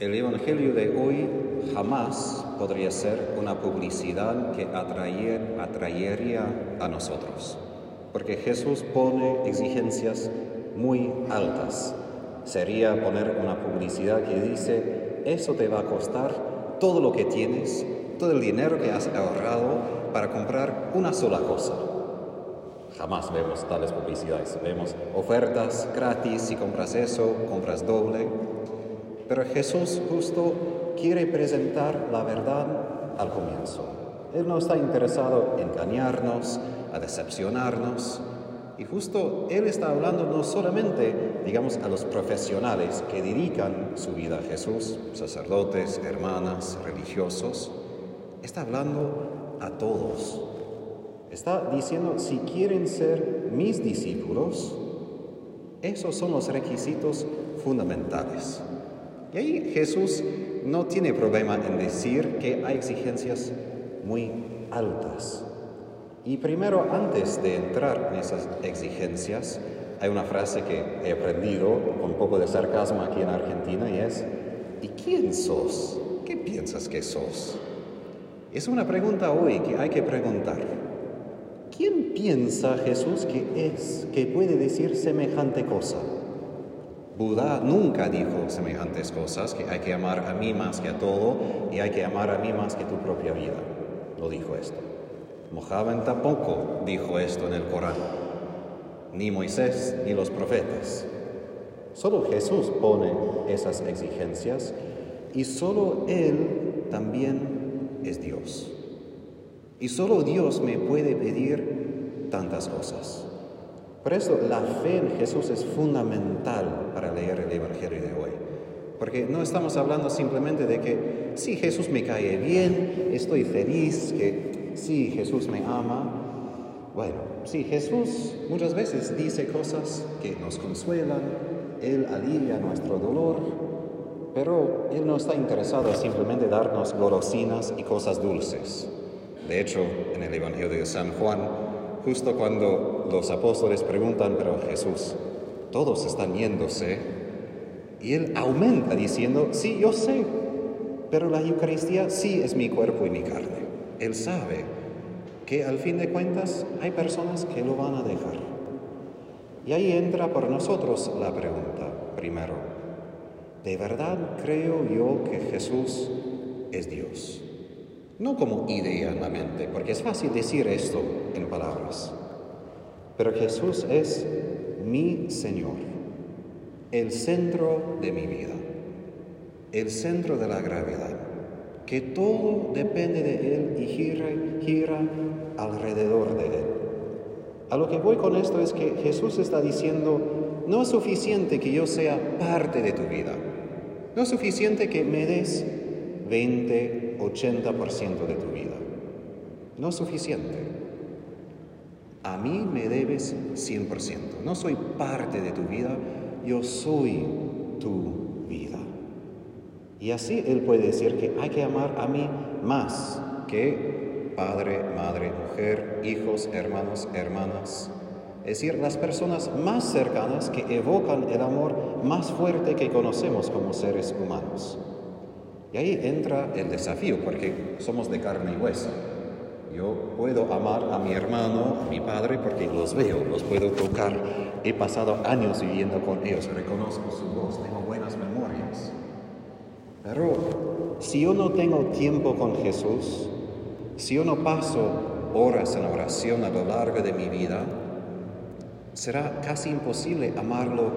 El Evangelio de hoy jamás podría ser una publicidad que atraería a nosotros, porque Jesús pone exigencias muy altas. Sería poner una publicidad que dice, eso te va a costar todo lo que tienes, todo el dinero que has ahorrado para comprar una sola cosa. Jamás vemos tales publicidades. Vemos ofertas gratis si compras eso, compras doble. Pero Jesús justo quiere presentar la verdad al comienzo. Él no está interesado en engañarnos, a decepcionarnos. Y justo Él está hablando no solamente, digamos, a los profesionales que dedican su vida a Jesús, sacerdotes, hermanas, religiosos, está hablando a todos. Está diciendo, si quieren ser mis discípulos, esos son los requisitos fundamentales. Y ahí Jesús no tiene problema en decir que hay exigencias muy altas. Y primero, antes de entrar en esas exigencias, hay una frase que he aprendido con un poco de sarcasmo aquí en Argentina y es, ¿y quién sos? ¿Qué piensas que sos? Es una pregunta hoy que hay que preguntar. ¿Quién piensa Jesús que es, que puede decir semejante cosa? Buda nunca dijo semejantes cosas, que hay que amar a mí más que a todo y hay que amar a mí más que tu propia vida. No dijo esto. Mohammed tampoco dijo esto en el Corán. Ni Moisés ni los profetas. Solo Jesús pone esas exigencias y solo Él también es Dios. Y solo Dios me puede pedir tantas cosas. Por eso la fe en Jesús es fundamental leer el Evangelio de hoy. Porque no estamos hablando simplemente de que si Jesús me cae bien, estoy feliz, que si Jesús me ama. Bueno, sí, Jesús muchas veces dice cosas que nos consuelan, Él alivia nuestro dolor, pero Él no está interesado simplemente darnos golosinas y cosas dulces. De hecho, en el Evangelio de San Juan, justo cuando los apóstoles preguntan, pero Jesús, todos están yéndose, y Él aumenta diciendo, sí, yo sé, pero la Eucaristía sí es mi cuerpo y mi carne. Él sabe que al fin de cuentas hay personas que lo van a dejar. Y ahí entra por nosotros la pregunta, primero, ¿De verdad creo yo que Jesús es Dios? No como idea en la mente, porque es fácil decir esto en palabras. Pero Jesús es mi Señor, el centro de mi vida, el centro de la gravedad, que todo depende de Él y gira, gira alrededor de Él. A lo que voy con esto es que Jesús está diciendo, no es suficiente que yo sea parte de tu vida, no es suficiente que me des 20, 80% de tu vida. No es suficiente. A mí me debes 100%. No soy parte de tu vida, yo soy tu vida. Y así Él puede decir que hay que amar a mí más que padre, madre, mujer, hijos, hermanos, hermanas, es decir, las personas más cercanas que evocan el amor más fuerte que conocemos como seres humanos. Y ahí entra el desafío, porque somos de carne y hueso. Yo puedo amar a mi hermano, a mi padre, porque los veo, los puedo tocar. He pasado años viviendo con ellos, reconozco su voz, tengo buenas memorias. Pero si yo no tengo tiempo con Jesús, si yo no paso horas en oración a lo largo de mi vida, será casi imposible amarlo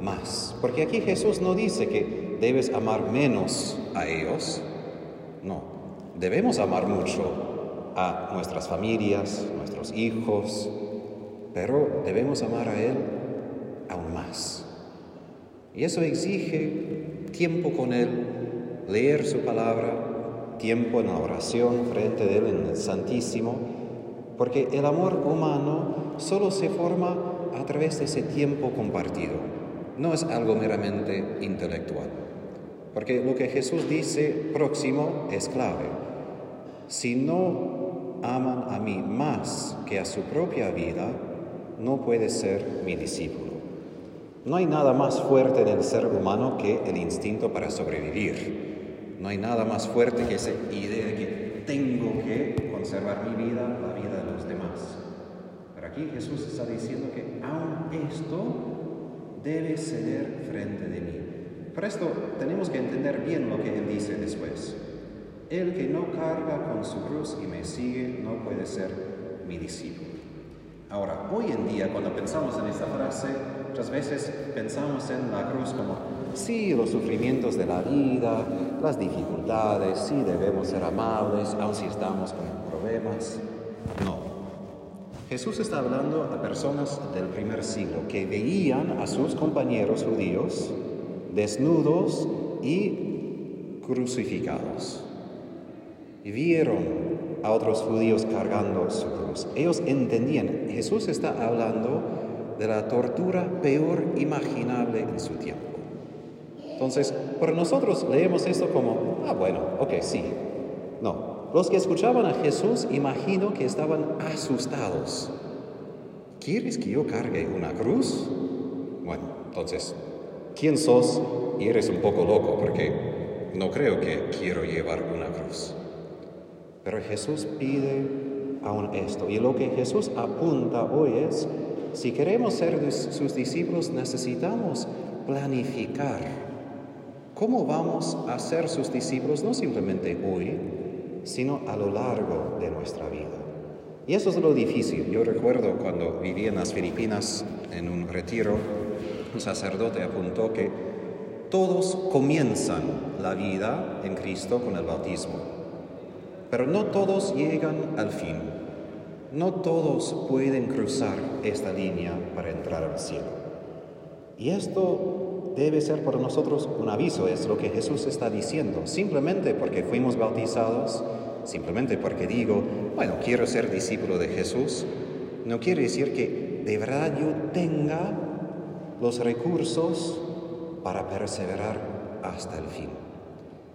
más. Porque aquí Jesús no dice que debes amar menos a ellos. No, debemos amar mucho a nuestras familias, nuestros hijos, pero debemos amar a Él aún más. Y eso exige tiempo con Él, leer su palabra, tiempo en la oración frente a Él en el Santísimo, porque el amor humano solo se forma a través de ese tiempo compartido. No es algo meramente intelectual. Porque lo que Jesús dice próximo es clave. Si no aman a mí más que a su propia vida, no puede ser mi discípulo. No hay nada más fuerte en el ser humano que el instinto para sobrevivir. No hay nada más fuerte que esa idea de que tengo que conservar mi vida, la vida de los demás. Pero aquí Jesús está diciendo que aún esto debe ceder frente de mí. Por esto tenemos que entender bien lo que Él dice después. El que no carga con su cruz y me sigue no puede ser mi discípulo. Ahora, hoy en día cuando pensamos en esta frase, muchas veces pensamos en la cruz como, sí, los sufrimientos de la vida, las dificultades, sí debemos ser amables, aun si estamos con problemas. No. Jesús está hablando a personas del primer siglo que veían a sus compañeros judíos desnudos y crucificados. Y vieron a otros judíos cargando su cruz. Ellos entendían, Jesús está hablando de la tortura peor imaginable en su tiempo. Entonces, por nosotros leemos esto como, ah, bueno, ok, sí. No, los que escuchaban a Jesús imagino que estaban asustados. ¿Quieres que yo cargue una cruz? Bueno, entonces, ¿quién sos? Y eres un poco loco porque no creo que quiero llevar una cruz. Pero Jesús pide aún esto. Y lo que Jesús apunta hoy es, si queremos ser sus discípulos, necesitamos planificar cómo vamos a ser sus discípulos, no simplemente hoy, sino a lo largo de nuestra vida. Y eso es lo difícil. Yo recuerdo cuando viví en las Filipinas en un retiro, un sacerdote apuntó que todos comienzan la vida en Cristo con el bautismo. Pero no todos llegan al fin. No todos pueden cruzar esta línea para entrar al cielo. Y esto debe ser para nosotros un aviso, es lo que Jesús está diciendo. Simplemente porque fuimos bautizados, simplemente porque digo, bueno, quiero ser discípulo de Jesús, no quiere decir que de verdad yo tenga los recursos para perseverar hasta el fin.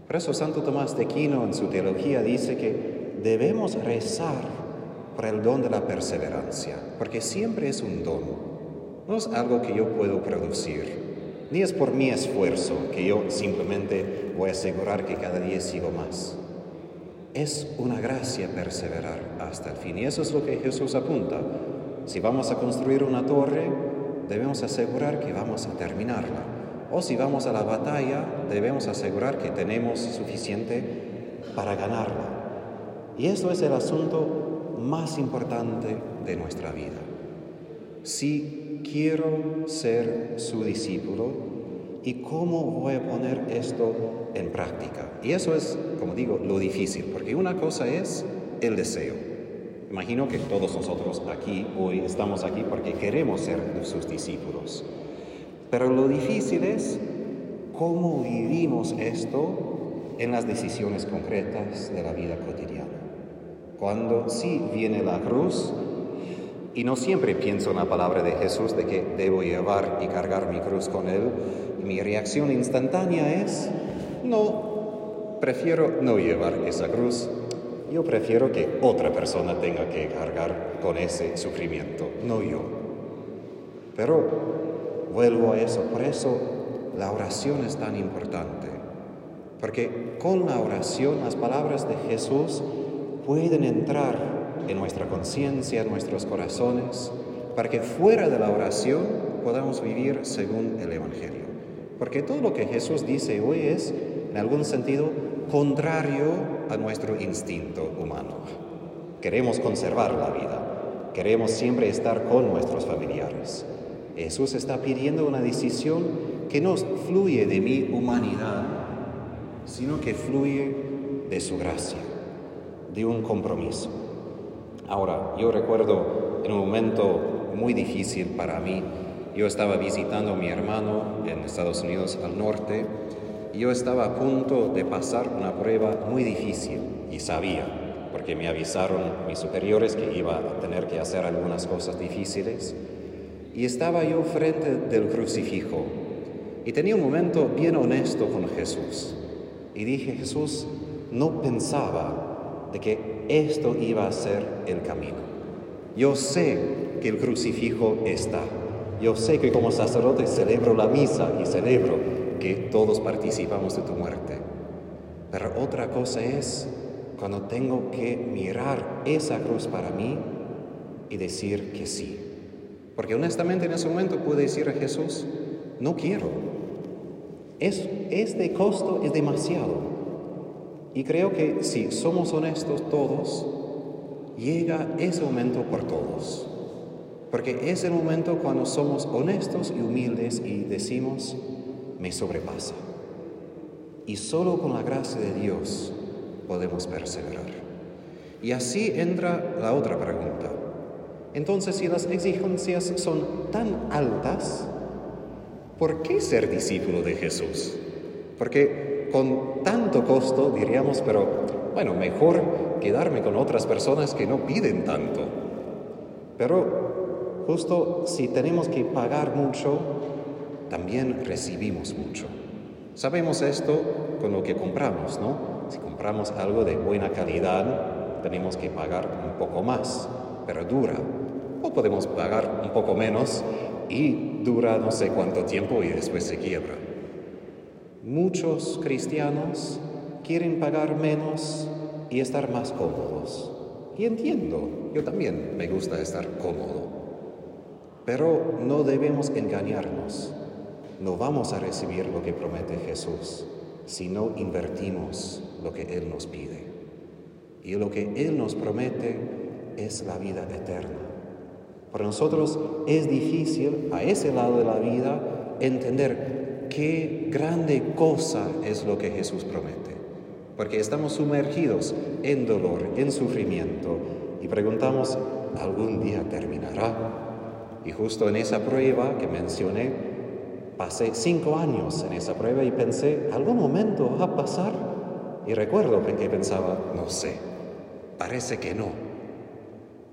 Por eso Santo Tomás de Aquino en su teología dice que debemos rezar por el don de la perseverancia, porque siempre es un don, no es algo que yo puedo producir, ni es por mi esfuerzo que yo simplemente voy a asegurar que cada día sigo más. Es una gracia perseverar hasta el fin y eso es lo que Jesús apunta. Si vamos a construir una torre, debemos asegurar que vamos a terminarla o si vamos a la batalla, debemos asegurar que tenemos suficiente para ganarla. Y esto es el asunto más importante de nuestra vida. Si quiero ser su discípulo, ¿y cómo voy a poner esto en práctica? Y eso es, como digo, lo difícil, porque una cosa es el deseo. Imagino que todos nosotros aquí hoy estamos aquí porque queremos ser sus discípulos. Pero lo difícil es cómo vivimos esto en las decisiones concretas de la vida cotidiana. Cuando sí viene la cruz, y no siempre pienso en la palabra de Jesús de que debo llevar y cargar mi cruz con Él, mi reacción instantánea es, no, prefiero no llevar esa cruz, yo prefiero que otra persona tenga que cargar con ese sufrimiento, no yo. Pero vuelvo a eso. Por eso la oración es tan importante. Porque con la oración las palabras de Jesús pueden entrar en nuestra conciencia, en nuestros corazones, para que fuera de la oración podamos vivir según el Evangelio. Porque todo lo que Jesús dice hoy es, en algún sentido, contrario a nuestro instinto humano. Queremos conservar la vida, queremos siempre estar con nuestros familiares. Jesús está pidiendo una decisión que no fluye de mi humanidad, sino que fluye de su gracia, de un compromiso. Ahora, yo recuerdo en un momento muy difícil para mí, yo estaba visitando a mi hermano en Estados Unidos al norte y yo estaba a punto de pasar una prueba muy difícil y sabía, porque me avisaron mis superiores que iba a tener que hacer algunas cosas difíciles y estaba yo frente del crucifijo y tenía un momento bien honesto con Jesús. Y dije, Jesús, no pensaba de que esto iba a ser el camino. Yo sé que el crucifijo está, Yo sé que como sacerdote celebro la misa y celebro que todos participamos de tu muerte. Pero otra cosa es cuando tengo que mirar esa cruz para mí y decir que sí. Porque honestamente en ese momento puedo decir a Jesús, no quiero. Es, es de costo, es demasiado. Y creo que si somos honestos todos, llega ese momento por todos. Porque es el momento cuando somos honestos y humildes y decimos, me sobrepasa. Y solo con la gracia de Dios podemos perseverar. Y así entra la otra pregunta. Entonces, si las exigencias son tan altas, ¿por qué ser discípulo de Jesús? Porque con tanto costo diríamos, pero bueno, mejor quedarme con otras personas que no piden tanto. Pero justo si tenemos que pagar mucho, también recibimos mucho. Sabemos esto con lo que compramos, ¿no? Si compramos algo de buena calidad, tenemos que pagar un poco más, pero dura. O podemos pagar un poco menos y dura no sé cuánto tiempo y después se quiebra. Muchos cristianos quieren pagar menos y estar más cómodos. Y entiendo, yo también me gusta estar cómodo. Pero no debemos engañarnos. No vamos a recibir lo que promete Jesús si no invertimos lo que Él nos pide. Y lo que Él nos promete es la vida eterna. Para nosotros es difícil a ese lado de la vida entender qué grande cosa es lo que Jesús promete porque estamos sumergidos en dolor, en sufrimiento, y preguntamos, ¿algún día terminará? Y justo en esa prueba que mencioné, pasé cinco años en esa prueba y pensé, ¿algún momento va a pasar? Y recuerdo que pensaba, no sé, parece que no.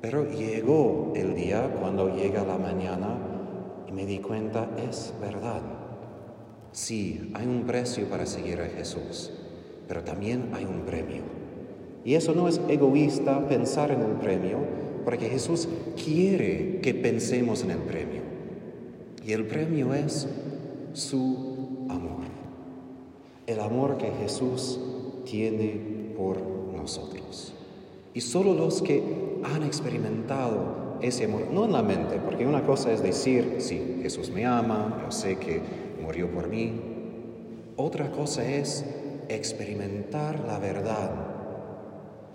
Pero llegó el día cuando llega la mañana y me di cuenta, es verdad. Sí, hay un precio para seguir a Jesús pero también hay un premio. Y eso no es egoísta pensar en el premio, porque Jesús quiere que pensemos en el premio. Y el premio es su amor. El amor que Jesús tiene por nosotros. Y solo los que han experimentado ese amor, no en la mente, porque una cosa es decir, sí, Jesús me ama, yo sé que murió por mí. Otra cosa es experimentar la verdad.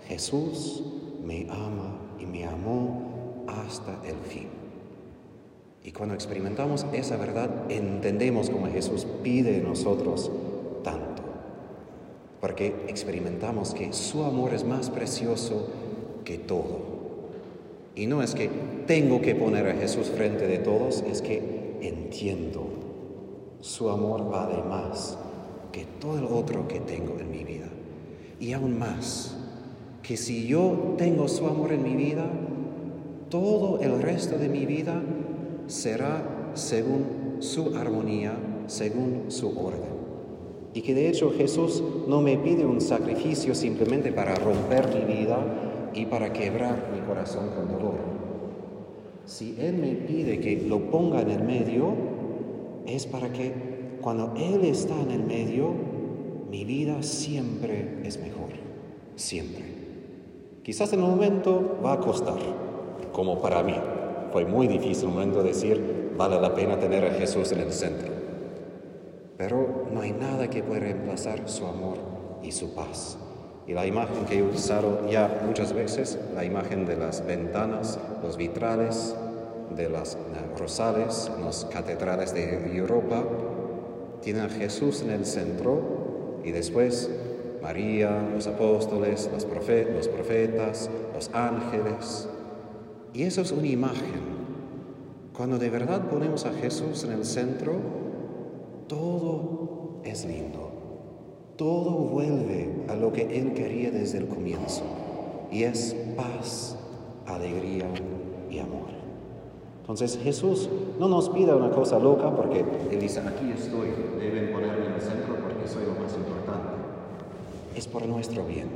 Jesús me ama y me amó hasta el fin. Y cuando experimentamos esa verdad, entendemos como Jesús pide de nosotros tanto. Porque experimentamos que su amor es más precioso que todo. Y no es que tengo que poner a Jesús frente de todos, es que entiendo. Su amor vale más que todo el otro que tengo en mi vida. Y aún más, que si yo tengo su amor en mi vida, todo el resto de mi vida será según su armonía, según su orden. Y que de hecho Jesús no me pide un sacrificio simplemente para romper mi vida y para quebrar mi corazón con dolor. Si Él me pide que lo ponga en el medio, es para que cuando Él está en el medio, mi vida siempre es mejor, siempre. Quizás en un momento va a costar, como para mí. Fue muy difícil un momento decir, vale la pena tener a Jesús en el centro. Pero no hay nada que pueda reemplazar su amor y su paz. Y la imagen que he usado ya muchas veces, la imagen de las ventanas, los vitrales, de las rosales, las catedrales de Europa, tienen a Jesús en el centro y después María, los apóstoles, los, los profetas, los ángeles. Y eso es una imagen. Cuando de verdad ponemos a Jesús en el centro, todo es lindo. Todo vuelve a lo que Él quería desde el comienzo. Y es paz, alegría y amor. Entonces Jesús no nos pide una cosa loca porque Él dice, aquí estoy, deben ponerme en el centro porque soy lo más importante. Es por nuestro bien.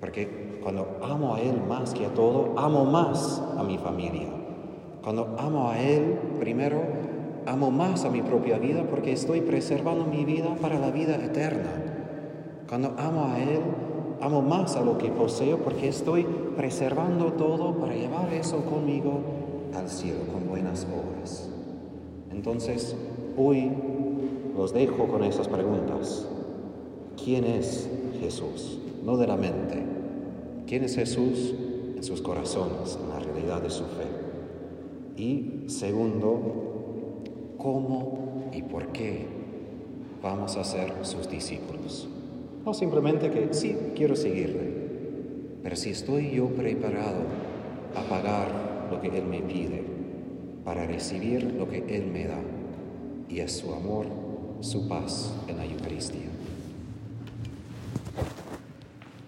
Porque cuando amo a Él más que a todo, amo más a mi familia. Cuando amo a Él, primero, amo más a mi propia vida porque estoy preservando mi vida para la vida eterna. Cuando amo a Él, amo más a lo que poseo porque estoy preservando todo para llevar eso conmigo al cielo con buenas obras. Entonces, hoy los dejo con esas preguntas. ¿Quién es Jesús? No de la mente. ¿Quién es Jesús en sus corazones, en la realidad de su fe? Y segundo, ¿cómo y por qué vamos a ser sus discípulos? No simplemente que sí, quiero seguirle, pero si estoy yo preparado a pagar lo que Él me pide, para recibir lo que Él me da, y es su amor, su paz en la Eucaristía.